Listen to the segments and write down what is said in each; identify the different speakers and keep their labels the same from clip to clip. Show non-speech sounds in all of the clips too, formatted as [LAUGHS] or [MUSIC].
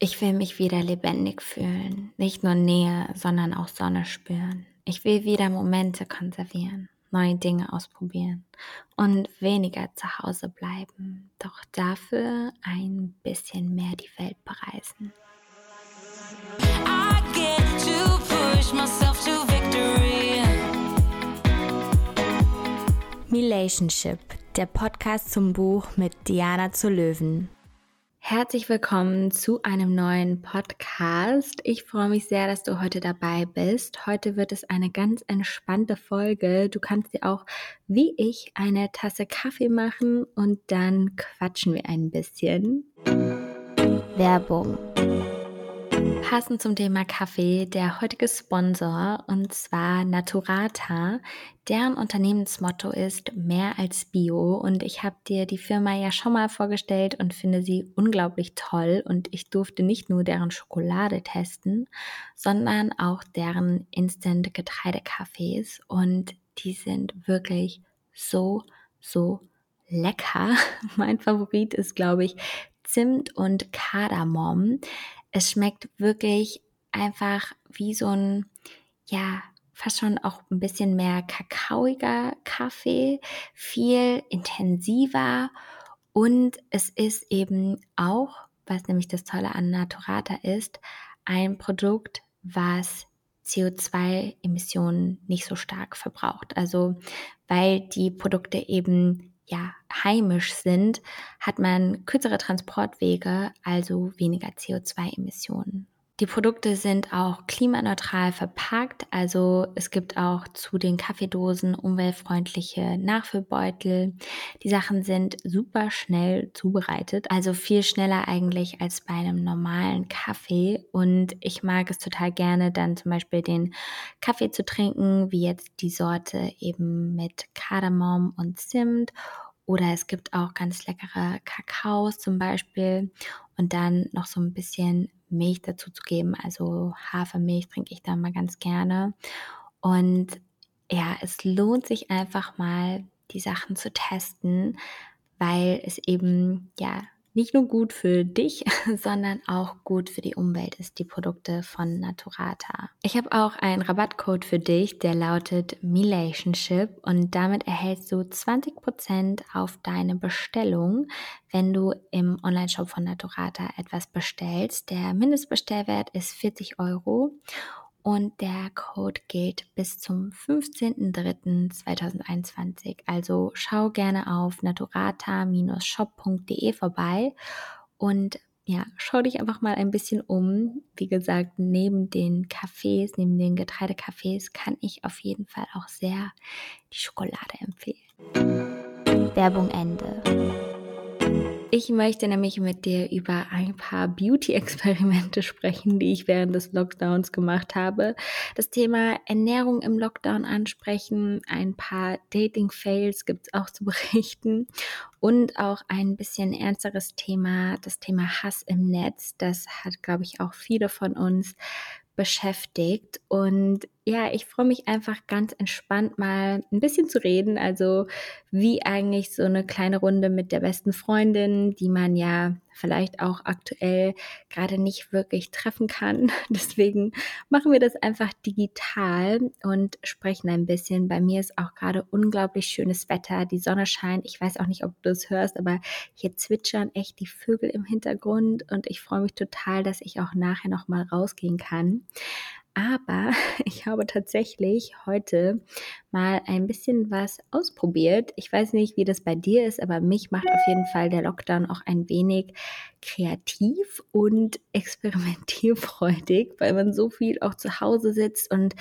Speaker 1: Ich will mich wieder lebendig fühlen, nicht nur Nähe, sondern auch Sonne spüren. Ich will wieder Momente konservieren, neue Dinge ausprobieren und weniger zu Hause bleiben, doch dafür ein bisschen mehr die Welt bereisen. Relationship, der Podcast zum Buch mit Diana zu Löwen. Herzlich willkommen zu einem neuen Podcast. Ich freue mich sehr, dass du heute dabei bist. Heute wird es eine ganz entspannte Folge. Du kannst dir auch, wie ich, eine Tasse Kaffee machen und dann quatschen wir ein bisschen. Werbung. Passend zum Thema Kaffee der heutige Sponsor und zwar Naturata. Deren Unternehmensmotto ist mehr als Bio und ich habe dir die Firma ja schon mal vorgestellt und finde sie unglaublich toll und ich durfte nicht nur deren Schokolade testen, sondern auch deren Instant Getreidekaffees und die sind wirklich so, so lecker. [LAUGHS] Mein Favorit ist, glaube ich, Zimt und Kardamom. Es schmeckt wirklich einfach wie so ein, ja, fast schon auch ein bisschen mehr kakaoiger Kaffee, viel intensiver und es ist eben auch, was nämlich das Tolle an Naturata ist, ein Produkt, was CO2-Emissionen nicht so stark verbraucht. Also weil die Produkte eben ja heimisch sind, hat man kürzere Transportwege, also weniger CO2-Emissionen. Die Produkte sind auch klimaneutral verpackt, also es gibt auch zu den Kaffeedosen umweltfreundliche Nachfüllbeutel. Die Sachen sind super schnell zubereitet, also viel schneller eigentlich als bei einem normalen Kaffee. Und ich mag es total gerne, dann zum Beispiel den Kaffee zu trinken, wie jetzt die Sorte eben mit Kardamom und Zimt oder es gibt auch ganz leckere Kakaos zum Beispiel und dann noch so ein bisschen Milch dazu zu geben. Also Hafermilch trinke ich da mal ganz gerne. Und ja, es lohnt sich einfach mal, die Sachen zu testen, weil es eben ja nicht nur gut für dich, [LAUGHS] sondern auch gut für die Umwelt ist, die Produkte von Naturata. Ich habe auch einen Rabattcode für dich, der lautet Relationship und damit erhältst du 20% auf deine Bestellung, wenn du im Onlineshop von Naturata etwas bestellst. Der Mindestbestellwert ist 40 Euro und der Code gilt bis zum 15.03.2021. Also schau gerne auf naturata-shop.de vorbei und ja, schau dich einfach mal ein bisschen um. Wie gesagt, neben den Cafés, neben den Getreidecafés kann ich auf jeden Fall auch sehr die Schokolade empfehlen. Werbung Ende. Ich möchte nämlich mit dir über ein paar Beauty-Experimente [LAUGHS] sprechen, die ich während des Lockdowns gemacht habe. Das Thema Ernährung im Lockdown ansprechen, ein paar Dating-Fails gibt es auch zu [LAUGHS] berichten und auch ein bisschen ernsteres Thema, das Thema Hass im Netz. Das hat, glaube ich, auch viele von uns beschäftigt. Und ja, ich freue mich einfach ganz entspannt mal ein bisschen zu reden. Also wie eigentlich so eine kleine Runde mit der besten Freundin, die man ja vielleicht auch aktuell gerade nicht wirklich treffen kann. [LAUGHS] Deswegen machen wir das einfach digital und sprechen ein bisschen. Bei mir ist auch gerade unglaublich schönes Wetter. Die Sonne scheint. Ich weiß auch nicht, ob du es hörst, aber hier zwitschern echt die Vögel im Hintergrund und ich freue mich total, dass ich auch nachher noch mal rausgehen kann. Aber [LAUGHS] ich habe tatsächlich heute mal ein bisschen was ausprobiert. Ich weiß nicht, wie das bei dir ist, aber mich macht auf jeden Fall der Lockdown auch ein wenig kreativ und [LAUGHS] experimentierfreudig, weil man so viel auch zu Hause sitzt und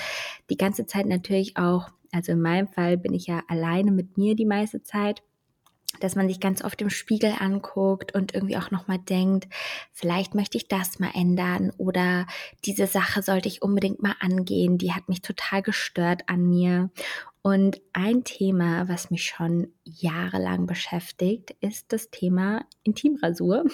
Speaker 1: die ganze Zeit natürlich auch, also in meinem Fall bin ich ja alleine mit mir die meiste Zeit dass man sich ganz oft im Spiegel anguckt und irgendwie auch nochmal denkt, vielleicht möchte ich das mal ändern oder diese Sache sollte ich unbedingt mal angehen, die hat mich total gestört an mir. Und ein Thema, was mich schon jahrelang beschäftigt, ist das Thema Intimrasur.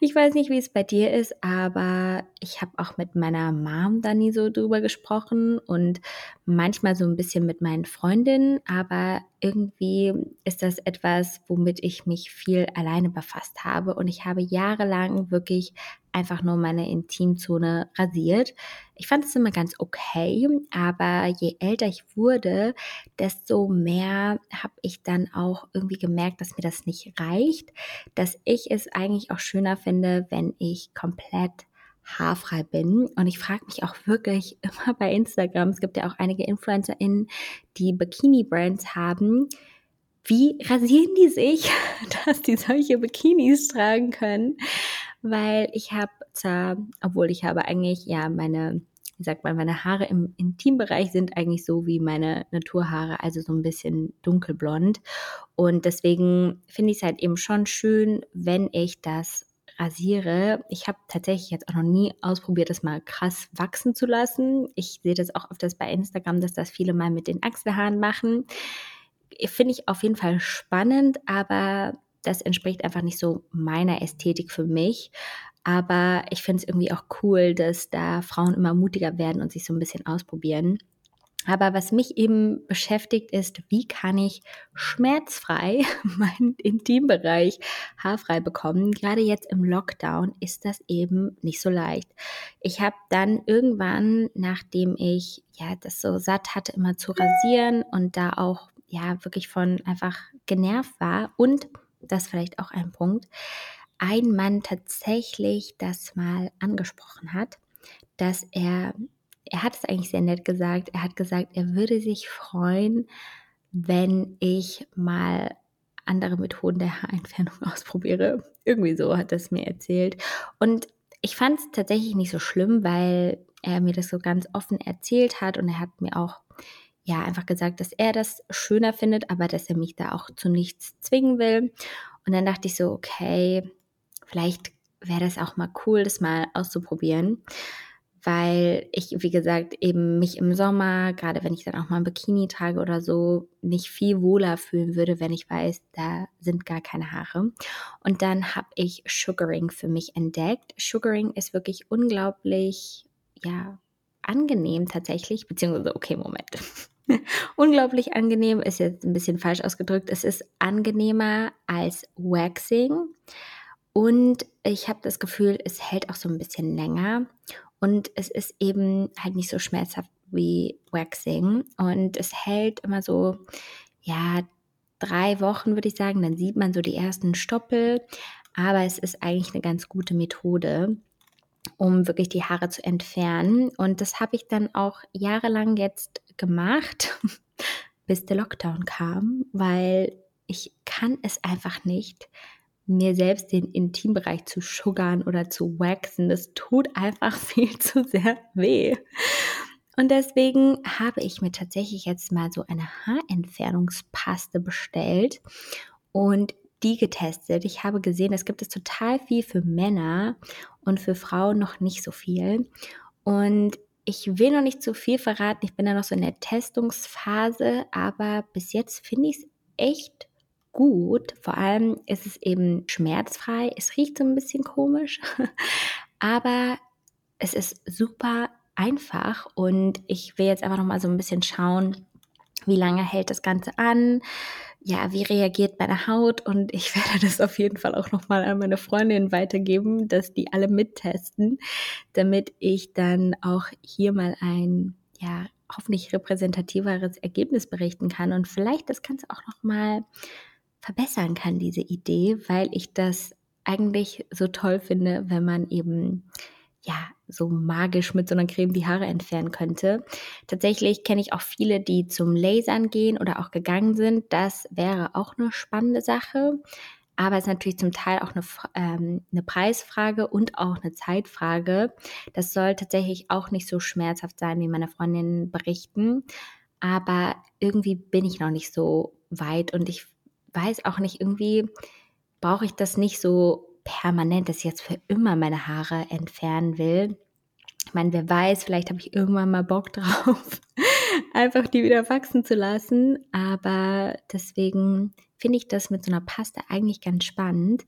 Speaker 1: Ich weiß nicht, wie es bei dir ist, aber ich habe auch mit meiner Mom da nie so drüber gesprochen und manchmal so ein bisschen mit meinen Freundinnen, aber irgendwie ist das etwas, womit ich mich viel alleine befasst habe. Und ich habe jahrelang wirklich einfach nur meine Intimzone rasiert. Ich fand es immer ganz okay, aber je älter ich wurde, desto mehr habe ich dann auch irgendwie gemerkt, dass mir das nicht reicht, dass ich es eigentlich auch schöner finde, wenn ich komplett haarfrei bin. Und ich frage mich auch wirklich [LAUGHS] immer bei Instagram, es gibt ja auch einige InfluencerInnen, die Bikini-Brands haben. Wie rasieren die sich, [LAUGHS] dass die solche Bikinis tragen können? Weil ich habe zwar, obwohl ich habe eigentlich ja meine, wie sagt man, meine Haare im Intimbereich sind eigentlich so wie meine Naturhaare, also so ein bisschen dunkelblond. Und deswegen finde ich es halt eben schon schön, wenn ich das rasiere. Ich habe tatsächlich jetzt auch noch nie ausprobiert, das mal krass wachsen zu lassen. Ich sehe das auch öfters bei Instagram, dass das viele mal mit den Achselhaaren machen. Finde ich auf jeden Fall spannend, aber das entspricht einfach nicht so meiner Ästhetik für mich. Aber ich finde es irgendwie auch cool, dass da Frauen immer mutiger werden und sich so ein bisschen ausprobieren. Aber was mich eben beschäftigt ist, wie kann ich schmerzfrei [LAUGHS] meinen Intimbereich haarfrei bekommen? Gerade jetzt im Lockdown ist das eben nicht so leicht. Ich habe dann irgendwann, nachdem ich ja das so satt hatte, immer zu rasieren und da auch ja wirklich von einfach genervt war und das vielleicht auch ein Punkt, ein Mann tatsächlich das mal angesprochen hat, dass er er hat es eigentlich sehr nett gesagt. Er hat gesagt, er würde sich freuen, wenn ich mal andere Methoden der Haarentfernung [LAUGHS] ausprobiere. Irgendwie so hat er es mir erzählt. Und ich fand es tatsächlich nicht so schlimm, weil er mir das so ganz offen erzählt hat und er hat mir auch ja einfach gesagt, dass er das schöner findet, aber dass er mich da auch zu nichts zwingen will. Und dann dachte ich so, okay, vielleicht wäre das auch mal cool, das mal auszuprobieren weil ich, wie gesagt, eben mich im Sommer, gerade wenn ich dann auch mal ein Bikini trage oder so, nicht viel wohler fühlen würde, wenn ich weiß, da sind gar keine Haare. Und dann habe ich Sugaring für mich entdeckt. Sugaring ist wirklich unglaublich, ja, angenehm tatsächlich, beziehungsweise, okay, Moment. [LAUGHS] unglaublich angenehm ist jetzt ein bisschen falsch ausgedrückt. Es ist angenehmer als Waxing. Und ich habe das Gefühl, es hält auch so ein bisschen länger. Und es ist eben halt nicht so schmerzhaft wie Waxing. Und es hält immer so, ja, drei Wochen, würde ich sagen. Dann sieht man so die ersten Stoppel. Aber es ist eigentlich eine ganz gute Methode, um wirklich die Haare zu entfernen. Und das habe ich dann auch jahrelang jetzt gemacht, [LAUGHS] bis der Lockdown kam, weil ich kann es einfach nicht mir selbst den Intimbereich zu sugern oder zu waxen. Das tut einfach [LAUGHS] viel zu sehr weh. Und deswegen habe ich mir tatsächlich jetzt mal so eine Haarentfernungspaste bestellt und die getestet. Ich habe gesehen, es gibt es total viel für Männer und für Frauen noch nicht so viel. Und ich will noch nicht zu viel verraten. Ich bin da noch so in der Testungsphase, aber bis jetzt finde ich es echt gut. Vor allem ist es eben schmerzfrei. Es riecht so ein bisschen komisch, [LAUGHS] aber es ist super einfach und ich will jetzt einfach noch mal so ein bisschen schauen, wie lange hält das Ganze an? Ja, wie reagiert meine Haut? Und ich [LAUGHS] werde das auf jeden Fall auch noch mal an meine Freundin weitergeben, dass die alle mittesten, damit ich dann auch hier mal ein ja hoffentlich repräsentativeres Ergebnis berichten kann und vielleicht das Ganze auch noch mal verbessern kann, diese Idee, weil ich das eigentlich so toll finde, wenn man eben ja, so magisch mit so einer Creme die Haare entfernen könnte. Tatsächlich kenne ich auch viele, die zum Lasern gehen oder auch gegangen sind. Das wäre auch eine spannende Sache. Aber es ist natürlich zum Teil auch eine, ähm, eine Preisfrage und auch eine Zeitfrage. Das soll tatsächlich auch nicht so schmerzhaft sein, wie meine Freundinnen berichten. Aber irgendwie bin ich noch nicht so weit und ich weiß auch nicht, irgendwie brauche ich das nicht so permanent, dass ich jetzt für immer meine Haare entfernen will. Ich meine, wer weiß, vielleicht habe ich irgendwann mal Bock [LAUGHS] drauf, einfach die wieder wachsen zu lassen. Aber deswegen finde ich das mit so einer Paste eigentlich ganz spannend.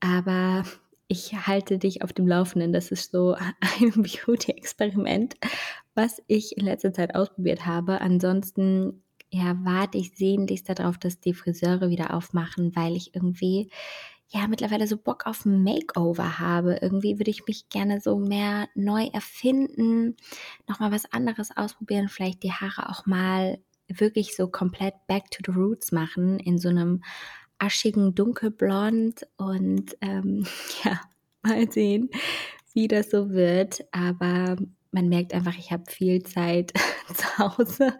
Speaker 1: Aber ich halte dich auf dem Laufenden. Das ist so ein [LAUGHS] Beauty-Experiment, was ich in letzter Zeit ausprobiert habe. Ansonsten ja, warte ich sehnlichst darauf, dass die Friseure wieder aufmachen, weil ich irgendwie ja mittlerweile so Bock auf Makeover habe. Irgendwie würde ich mich gerne so mehr neu erfinden, nochmal was anderes ausprobieren, vielleicht die Haare auch mal wirklich so komplett back to the roots machen in so einem aschigen Dunkelblond und ähm, [LAUGHS] ja, mal sehen, wie das so wird. Aber man merkt einfach, ich habe viel Zeit [LAUGHS] zu Hause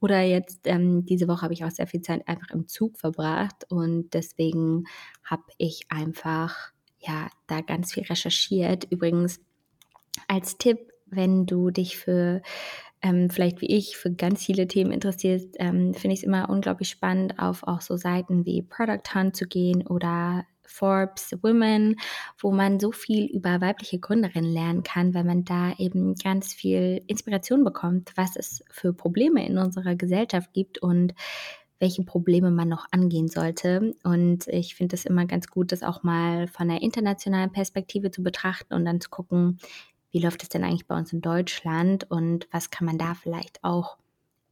Speaker 1: oder jetzt ähm, diese Woche habe ich auch sehr viel Zeit einfach im Zug verbracht und deswegen habe ich einfach ja da ganz viel recherchiert. Übrigens als Tipp, wenn du dich für ähm, vielleicht wie ich für ganz viele Themen interessierst, ähm, finde ich es immer unglaublich spannend, auf auch so Seiten wie Product Hunt zu gehen oder Forbes Women, wo man so viel über weibliche Gründerinnen lernen kann, weil man da eben ganz viel Inspiration bekommt, was es für Probleme in unserer Gesellschaft gibt und welche Probleme man noch angehen sollte. Und ich finde es immer ganz gut, das auch mal von einer internationalen Perspektive zu betrachten und dann zu gucken, wie läuft es denn eigentlich bei uns in Deutschland und was kann man da vielleicht auch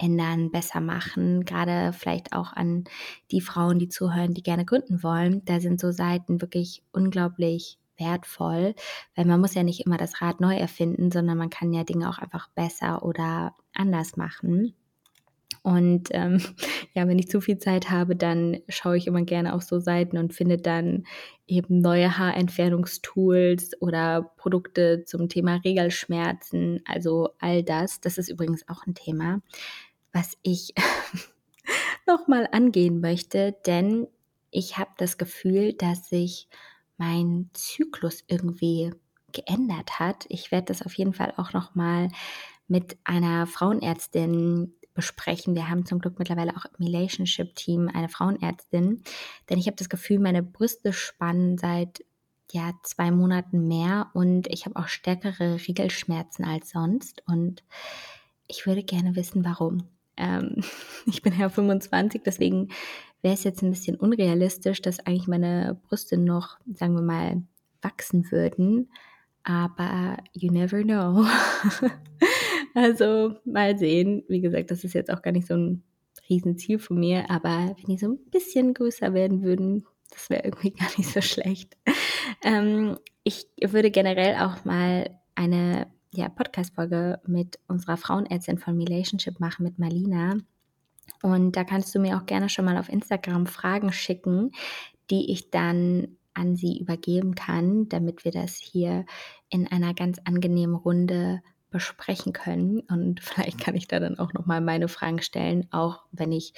Speaker 1: ändern, besser machen, gerade vielleicht auch an die Frauen, die zuhören, die gerne gründen wollen. Da sind so Seiten wirklich unglaublich wertvoll, weil man muss ja nicht immer das Rad neu erfinden, sondern man kann ja Dinge auch einfach besser oder anders machen. Und ähm, [LAUGHS] ja, wenn ich zu viel Zeit habe, dann schaue ich immer gerne auf so Seiten und finde dann eben neue Haarentfernungstools oder Produkte zum Thema Regelschmerzen. Also all das. Das ist übrigens auch ein Thema was ich [LAUGHS] nochmal angehen möchte, denn ich habe das Gefühl, dass sich mein Zyklus irgendwie geändert hat. Ich werde das auf jeden Fall auch nochmal mit einer Frauenärztin besprechen. Wir haben zum Glück mittlerweile auch im Relationship-Team eine Frauenärztin, denn ich habe das Gefühl, meine Brüste spannen seit ja zwei Monaten mehr und ich habe auch stärkere Regelschmerzen als sonst und ich würde gerne wissen, warum. Ähm, [LAUGHS] ich bin ja 25, deswegen wäre es jetzt ein bisschen unrealistisch, dass eigentlich meine Brüste noch, sagen wir mal, wachsen würden. Aber you never know. [LAUGHS] also mal sehen. Wie gesagt, das ist jetzt auch gar nicht so ein Riesenziel von mir, aber wenn die so ein bisschen größer werden würden, das wäre irgendwie [LAUGHS] gar nicht so schlecht. Ähm, ich würde generell auch mal eine ja, Podcast-Folge mit unserer Frauenärztin von Relationship machen, mit Marlina. Und da kannst du mir auch gerne schon mal auf Instagram Fragen schicken, die ich dann an sie übergeben kann, damit wir das hier in einer ganz angenehmen Runde besprechen können. Und [LAUGHS] vielleicht kann ich da dann auch nochmal meine Fragen stellen, auch wenn ich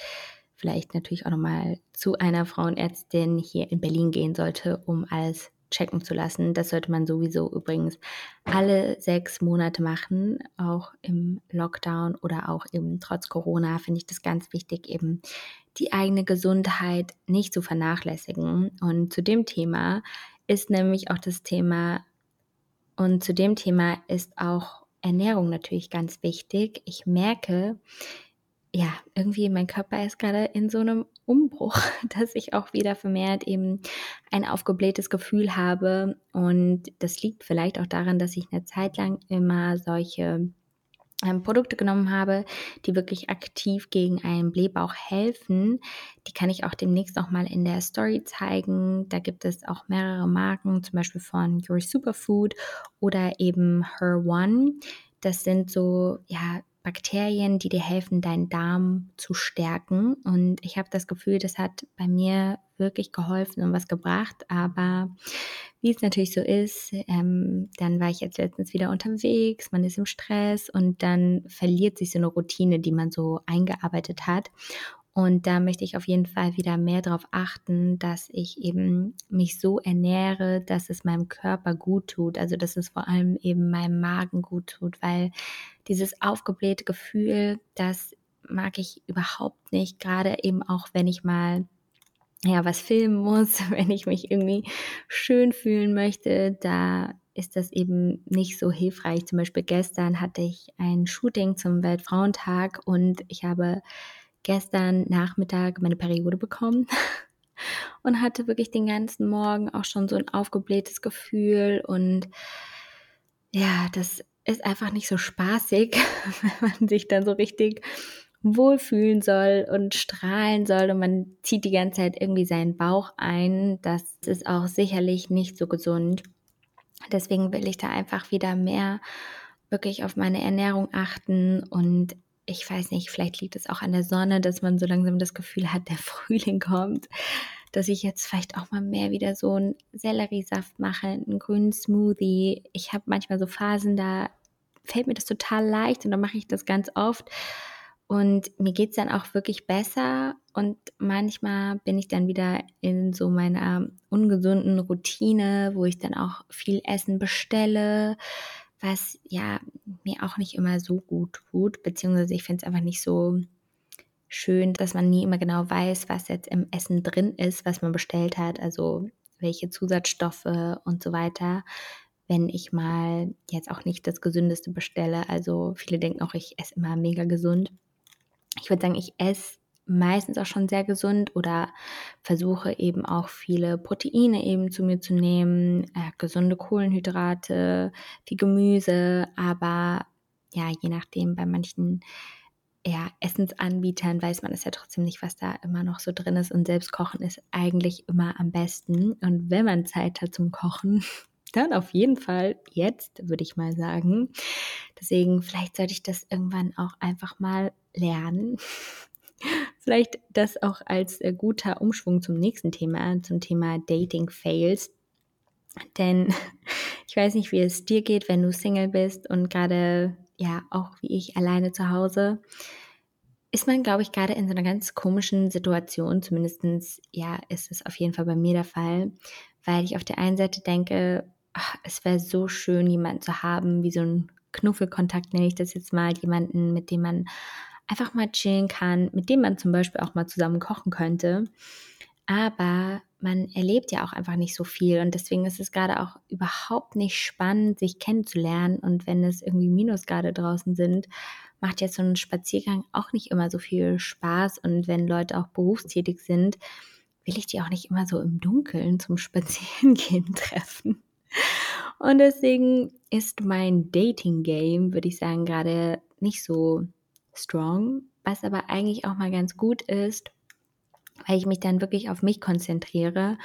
Speaker 1: vielleicht natürlich auch nochmal zu einer Frauenärztin hier in Berlin gehen sollte, um alles checken zu lassen. Das sollte man sowieso übrigens alle sechs Monate machen, auch im Lockdown oder auch eben trotz Corona finde ich das ganz wichtig, eben die eigene Gesundheit nicht zu vernachlässigen. Und zu dem Thema ist nämlich auch das Thema, und zu dem Thema ist auch Ernährung natürlich ganz wichtig. Ich merke, ja, irgendwie mein Körper ist gerade in so einem Umbruch, [LAUGHS] dass ich auch wieder vermehrt eben ein aufgeblähtes Gefühl habe. Und das liegt vielleicht auch daran, dass ich eine Zeit lang immer solche ähm, Produkte genommen habe, die wirklich aktiv gegen einen Blähbauch helfen. Die kann ich auch demnächst noch mal in der Story zeigen. Da gibt es auch mehrere Marken, zum Beispiel von Your Superfood oder eben Her One. Das sind so, ja, Bakterien, die dir helfen, deinen Darm zu stärken. Und ich habe das Gefühl, das hat bei mir wirklich geholfen und was gebracht. Aber wie es natürlich so ist, ähm, dann war ich jetzt letztens wieder unterwegs, man ist im Stress und dann verliert sich so eine Routine, die man so eingearbeitet hat. Und da möchte ich auf jeden Fall wieder mehr darauf achten, dass ich eben mich so ernähre, dass es meinem Körper gut tut. Also dass es vor allem eben meinem Magen gut tut, weil dieses aufgeblähte Gefühl, das mag ich überhaupt nicht. Gerade eben auch, wenn ich mal ja was filmen muss, [LAUGHS] wenn ich mich irgendwie schön fühlen möchte, da ist das eben nicht so hilfreich. Zum Beispiel gestern hatte ich ein Shooting zum Weltfrauentag und ich habe gestern Nachmittag meine Periode bekommen [LAUGHS] und hatte wirklich den ganzen Morgen auch schon so ein aufgeblähtes Gefühl und ja, das ist einfach nicht so spaßig, [LAUGHS] wenn man sich dann so richtig wohlfühlen soll und strahlen soll und man zieht die ganze Zeit irgendwie seinen Bauch ein. Das ist auch sicherlich nicht so gesund. Deswegen will ich da einfach wieder mehr wirklich auf meine Ernährung achten und ich weiß nicht, vielleicht liegt es auch an der Sonne, dass man so langsam das Gefühl hat, der [LAUGHS] Frühling kommt, dass ich jetzt vielleicht auch mal mehr wieder so einen Selleriesaft mache, einen grünen Smoothie. Ich habe manchmal so Phasen, da fällt mir das total leicht und dann mache ich das ganz oft. Und mir geht es dann auch wirklich besser. Und manchmal bin ich dann wieder in so meiner ungesunden Routine, wo ich dann auch viel Essen bestelle, was ja mir auch nicht immer so gut tut, beziehungsweise ich finde es einfach nicht so schön, dass man nie immer genau weiß, was jetzt im Essen drin ist, was man bestellt hat, also welche Zusatzstoffe und so weiter. Wenn ich mal jetzt auch nicht das Gesündeste bestelle, also viele denken auch, ich esse immer mega gesund. Ich würde sagen, ich esse meistens auch schon sehr gesund oder versuche eben auch viele Proteine eben zu mir zu nehmen, äh, gesunde Kohlenhydrate, viel Gemüse, aber ja, je nachdem, bei manchen ja, Essensanbietern weiß man es ja trotzdem nicht, was da immer noch so drin ist und selbst kochen ist eigentlich immer am besten und wenn man Zeit hat zum Kochen, [LAUGHS] dann auf jeden Fall jetzt, würde ich mal sagen. Deswegen, vielleicht sollte ich das irgendwann auch einfach mal lernen. [LAUGHS] Vielleicht das auch als äh, guter Umschwung zum nächsten Thema, zum Thema Dating Fails. Denn [LAUGHS] ich weiß nicht, wie es dir geht, wenn du Single bist und gerade, ja, auch wie ich alleine zu Hause, ist man, glaube ich, gerade in so einer ganz komischen Situation. Zumindest, ja, ist es auf jeden Fall bei mir der Fall, weil ich auf der einen Seite denke, ach, es wäre so schön, jemanden zu haben, wie so ein Knuffelkontakt nenne ich das jetzt mal, jemanden, mit dem man einfach mal chillen kann, mit dem man zum Beispiel auch mal zusammen kochen könnte. Aber man erlebt ja auch einfach nicht so viel und deswegen ist es gerade auch überhaupt nicht spannend, sich kennenzulernen. Und wenn es irgendwie Minusgrade draußen sind, macht jetzt so ein Spaziergang auch nicht immer so viel Spaß. Und wenn Leute auch berufstätig sind, will ich die auch nicht immer so im Dunkeln zum [LAUGHS] Spazierengehen treffen. Und deswegen ist mein Dating-Game, würde ich sagen, gerade nicht so strong, was aber eigentlich auch mal ganz gut ist, weil ich mich dann wirklich auf mich konzentriere.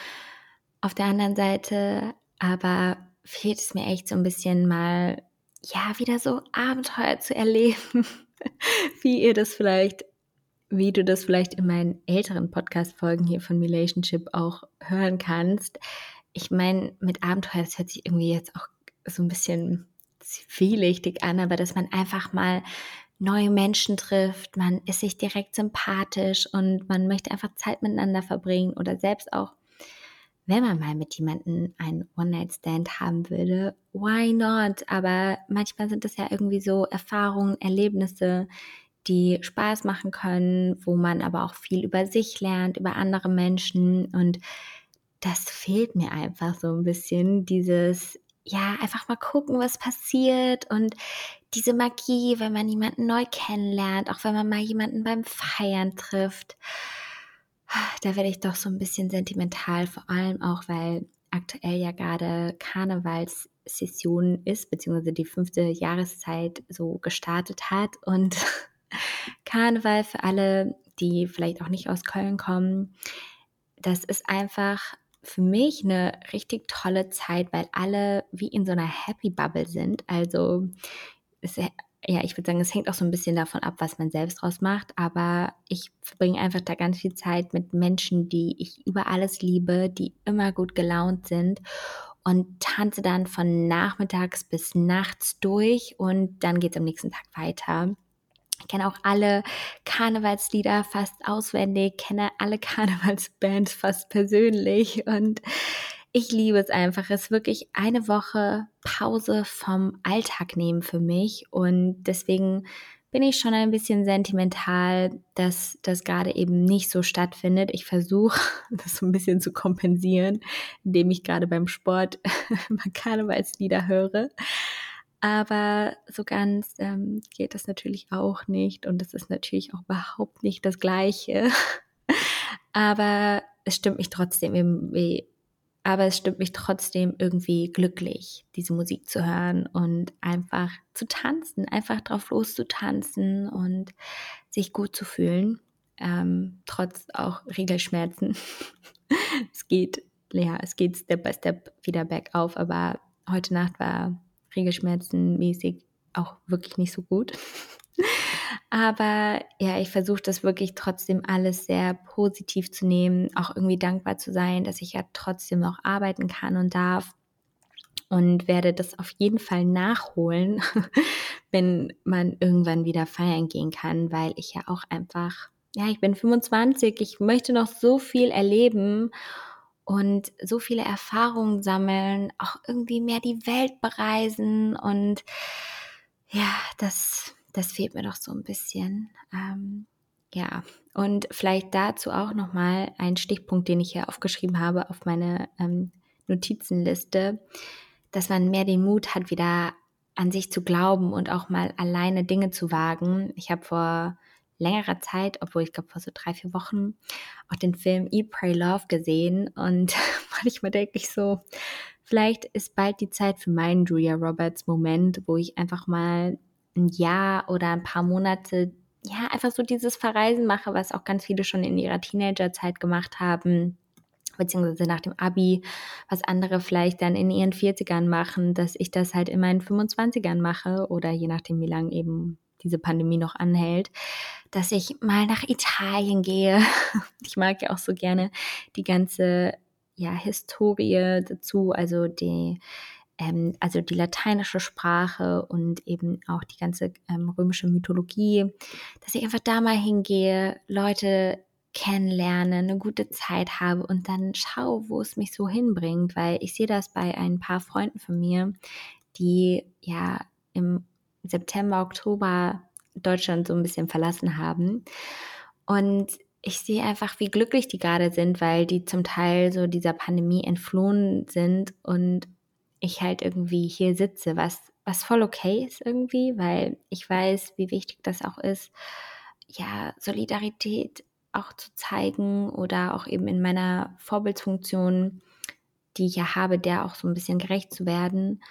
Speaker 1: Auf der anderen Seite aber fehlt es mir echt so ein bisschen mal, ja, wieder so Abenteuer zu erleben, [LAUGHS] wie ihr das vielleicht, wie du das vielleicht in meinen älteren Podcast-Folgen hier von Relationship auch hören kannst. Ich meine, mit Abenteuer, das hört sich irgendwie jetzt auch so ein bisschen zwielichtig an, aber dass man einfach mal neue Menschen trifft, man ist sich direkt sympathisch und man möchte einfach Zeit miteinander verbringen oder selbst auch, wenn man mal mit jemandem einen One-Night-Stand haben würde, why not? Aber manchmal sind das ja irgendwie so Erfahrungen, Erlebnisse, die Spaß machen können, wo man aber auch viel über sich lernt, über andere Menschen und das fehlt mir einfach so ein bisschen, dieses ja, einfach mal gucken, was passiert und diese Magie, wenn man jemanden neu kennenlernt, auch wenn man mal jemanden beim Feiern trifft. Da werde ich doch so ein bisschen sentimental, vor allem auch, weil aktuell ja gerade Karnevalssession ist, beziehungsweise die fünfte Jahreszeit so gestartet hat. Und [LAUGHS] Karneval für alle, die vielleicht auch nicht aus Köln kommen, das ist einfach für mich eine richtig tolle Zeit, weil alle wie in so einer Happy Bubble sind. Also es, ja, ich würde sagen, es hängt auch so ein bisschen davon ab, was man selbst draus macht. Aber ich verbringe einfach da ganz viel Zeit mit Menschen, die ich über alles liebe, die immer gut gelaunt sind und tanze dann von nachmittags bis nachts durch und dann geht es am nächsten Tag weiter. Ich kenne auch alle Karnevalslieder fast auswendig, kenne alle [LAUGHS] Karnevalsbands fast persönlich und ich liebe es einfach. Es ist wirklich eine Woche Pause vom Alltag nehmen für mich und deswegen bin ich schon ein bisschen sentimental, dass das gerade eben nicht so stattfindet. Ich versuche, [LAUGHS] das so ein bisschen zu kompensieren, indem ich gerade beim Sport [LAUGHS] Karnevalslieder höre. Aber so ganz ähm, geht das natürlich auch nicht und es ist natürlich auch überhaupt nicht das Gleiche. [LAUGHS] Aber es stimmt mich trotzdem irgendwie aber es stimmt mich trotzdem irgendwie glücklich, diese Musik zu hören und einfach zu tanzen, einfach drauf loszutanzen und sich gut zu fühlen, ähm, trotz auch Regelschmerzen. [LAUGHS] es geht, ja, es geht Step by Step wieder bergauf, aber heute Nacht war Regelschmerzen mäßig auch wirklich nicht so gut. [LAUGHS] Aber ja, ich versuche das wirklich trotzdem alles sehr positiv zu nehmen, auch irgendwie dankbar zu sein, dass ich ja trotzdem noch arbeiten kann und darf. Und werde das auf jeden Fall nachholen, [LAUGHS] wenn man irgendwann wieder feiern gehen kann, weil ich ja auch einfach, ja, ich bin 25, ich möchte noch so viel erleben und so viele Erfahrungen sammeln, auch irgendwie mehr die Welt bereisen und ja, das das fehlt mir doch so ein bisschen. Ähm, ja, und vielleicht dazu auch nochmal ein Stichpunkt, den ich hier aufgeschrieben habe auf meine ähm, Notizenliste, dass man mehr den Mut hat, wieder an sich zu glauben und auch mal alleine Dinge zu wagen. Ich habe vor längerer Zeit, obwohl ich glaube vor so drei, vier Wochen, auch den Film Eat, Pray, Love gesehen und [LAUGHS] manchmal denke ich so, vielleicht ist bald die Zeit für meinen Julia Roberts Moment, wo ich einfach mal ein Jahr oder ein paar Monate, ja, einfach so dieses Verreisen mache, was auch ganz viele schon in ihrer Teenagerzeit gemacht haben, beziehungsweise nach dem Abi, was andere vielleicht dann in ihren 40ern machen, dass ich das halt in meinen 25ern mache oder je nachdem, wie lange eben diese Pandemie noch anhält, dass ich mal nach Italien gehe. [LAUGHS] Ich mag ja auch so gerne die ganze ja, Historie dazu, also die ähm, also die lateinische Sprache und eben auch die ganze ähm, römische Mythologie, dass ich einfach da mal hingehe, Leute kennenlerne, eine gute Zeit habe und dann schaue, wo es mich so hinbringt, weil ich sehe das bei ein paar Freunden von mir, die ja im September, Oktober Deutschland so ein bisschen verlassen haben. Und ich sehe einfach, wie glücklich die gerade sind, weil die zum Teil so dieser Pandemie entflohen sind und ich halt irgendwie hier sitze, was, was voll okay ist irgendwie, weil ich weiß, wie wichtig das auch ist, ja, Solidarität auch zu zeigen oder auch eben in meiner Vorbildsfunktion, die ich ja habe, der auch so ein bisschen gerecht zu werden.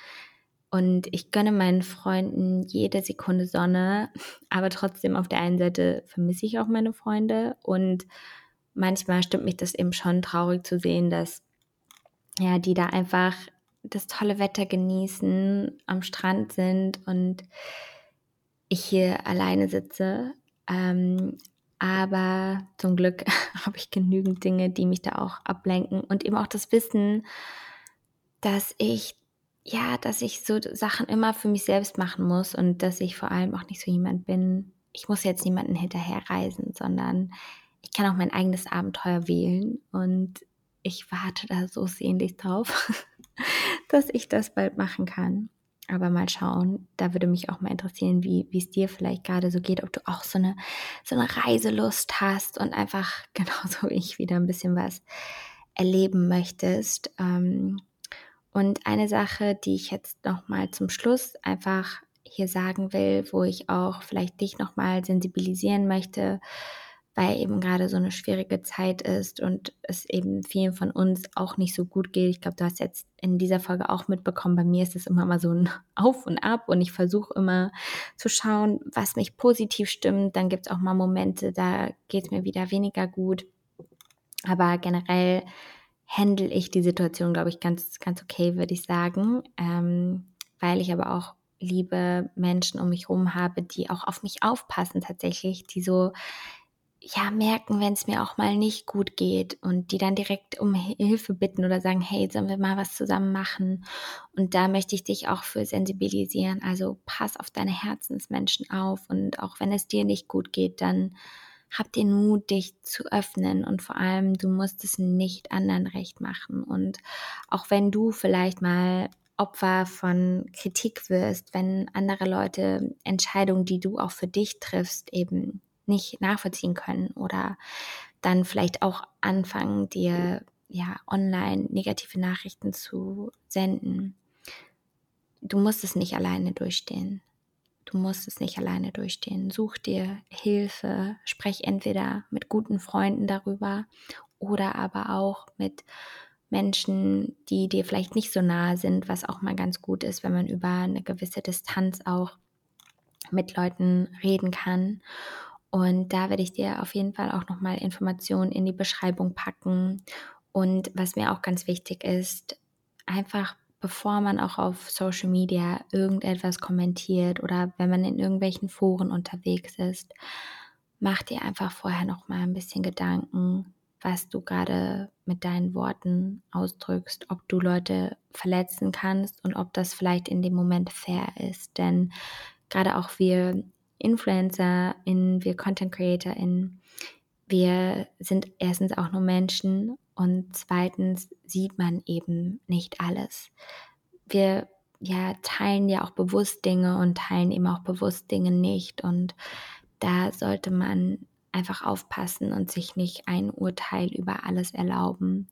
Speaker 1: Und ich gönne meinen Freunden jede Sekunde Sonne, [LAUGHS] aber trotzdem auf der einen Seite vermisse ich auch meine Freunde und manchmal stimmt mich das eben schon traurig zu sehen, dass ja, die da einfach das tolle Wetter genießen, am Strand sind und ich hier alleine sitze. Ähm, aber zum Glück [LAUGHS] habe ich genügend Dinge, die mich da auch ablenken und eben auch das Wissen, dass ich ja, dass ich so Sachen immer für mich selbst machen muss und dass ich vor allem auch nicht so jemand bin. Ich muss jetzt niemanden hinterherreisen, sondern ich kann auch mein eigenes Abenteuer wählen und ich warte da so sehnlich drauf. [LAUGHS] [LAUGHS] dass ich das bald machen kann. Aber mal schauen, da würde mich auch mal interessieren, wie es dir vielleicht gerade so geht, ob du auch so eine, so eine Reiselust hast und einfach [LAUGHS] genauso wie ich wieder ein bisschen was erleben möchtest. Ähm, und eine Sache, die ich jetzt nochmal zum Schluss einfach hier sagen will, wo ich auch vielleicht dich nochmal sensibilisieren möchte, weil eben gerade so eine schwierige Zeit ist und es eben vielen von uns auch nicht so gut geht. Ich glaube, du hast jetzt in dieser Folge auch mitbekommen, bei mir ist es immer mal so ein [LAUGHS] Auf und Ab und ich versuche immer zu schauen, was mich positiv stimmt. Dann gibt es auch mal Momente, da geht es mir wieder weniger gut. Aber generell handle ich die Situation, glaube ich, ganz, ganz okay, würde ich sagen. Ähm, weil ich aber auch liebe Menschen um mich herum habe, die auch auf mich aufpassen tatsächlich, die so ja merken, wenn es mir auch mal nicht gut geht und die dann direkt um Hilfe bitten oder sagen, hey, sollen wir mal was zusammen machen? Und da möchte ich dich auch für sensibilisieren. Also pass auf deine Herzensmenschen auf und auch wenn es dir nicht gut geht, dann hab den Mut, dich zu öffnen und vor allem, du musst es nicht anderen recht machen. Und auch wenn du vielleicht mal Opfer von Kritik wirst, wenn andere Leute Entscheidungen, die du auch für dich triffst, eben nicht nachvollziehen können oder dann vielleicht auch anfangen, dir ja online negative Nachrichten zu senden. Du musst es nicht alleine durchstehen. Du musst es nicht alleine durchstehen. Such dir Hilfe, sprech entweder mit guten Freunden darüber oder aber auch mit Menschen, die dir vielleicht nicht so nahe sind, was auch mal ganz gut ist, wenn man über eine gewisse Distanz auch mit Leuten reden kann. Und da werde ich dir auf jeden Fall auch nochmal Informationen in die Beschreibung packen. Und was mir auch ganz wichtig ist, einfach bevor man auch auf Social Media irgendetwas kommentiert oder wenn man in irgendwelchen Foren unterwegs ist, mach dir einfach vorher noch mal ein bisschen Gedanken, was du gerade mit deinen Worten ausdrückst, ob du Leute verletzen kannst und ob das vielleicht in dem Moment fair ist. Denn gerade auch wir InfluencerInnen, wir Content CreatorInnen, wir sind erstens auch nur Menschen und zweitens sieht man eben nicht alles. Wir ja, teilen ja auch bewusst Dinge und teilen eben auch bewusst Dinge nicht. Und da sollte man einfach aufpassen und sich nicht ein Urteil über alles erlauben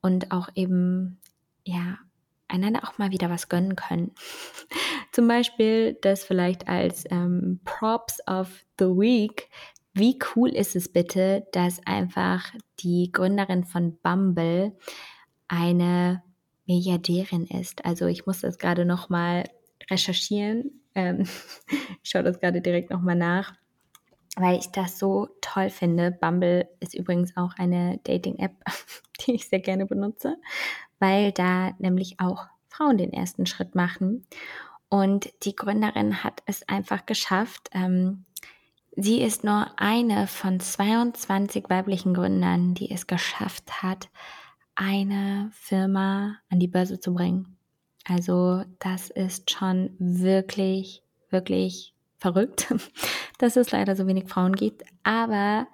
Speaker 1: und auch eben, ja, einander auch mal wieder was gönnen können. [LAUGHS] Zum Beispiel das vielleicht als ähm, Props of the Week. Wie cool ist es bitte, dass einfach die Gründerin von Bumble eine Milliardärin ist? Also ich muss das gerade noch mal recherchieren. Ähm, [LAUGHS] ich schaue das gerade direkt noch mal nach weil ich das so toll finde. Bumble ist übrigens auch eine Dating-App, [LAUGHS] die ich sehr gerne benutze, weil da nämlich auch Frauen den ersten Schritt machen. Und die Gründerin hat es einfach geschafft. Ähm, sie ist nur eine von 22 weiblichen Gründern, die es geschafft hat, eine Firma an die Börse zu bringen. Also das ist schon wirklich, wirklich verrückt, [LAUGHS] dass es leider so wenig Frauen gibt. Aber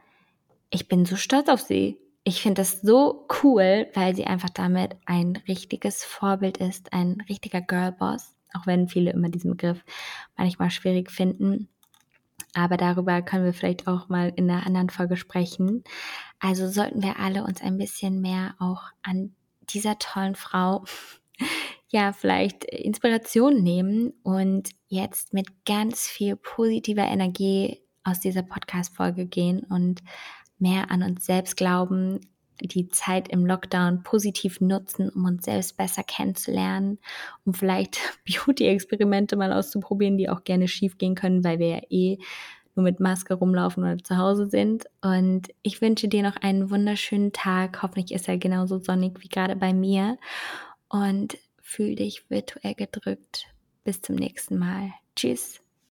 Speaker 1: ich bin so stolz auf sie. Ich finde das so cool, weil sie einfach damit ein richtiges Vorbild ist, ein richtiger Girlboss. Auch wenn viele immer diesen Begriff manchmal schwierig finden. Aber darüber können wir vielleicht auch mal in einer anderen Folge sprechen. Also sollten wir alle uns ein bisschen mehr auch an dieser tollen Frau ja vielleicht Inspiration nehmen und jetzt mit ganz viel positiver Energie aus dieser Podcast-Folge gehen und mehr an uns selbst glauben, die Zeit im Lockdown positiv nutzen, um uns selbst besser kennenzulernen, um vielleicht [LAUGHS] Beauty-Experimente mal auszuprobieren, die auch gerne schief gehen können, weil wir ja eh nur mit Maske rumlaufen oder zu Hause sind. Und ich wünsche dir noch einen wunderschönen Tag. Hoffentlich ist er genauso sonnig wie gerade bei mir. Und Fühl dich virtuell gedrückt. Bis zum nächsten Mal. Tschüss.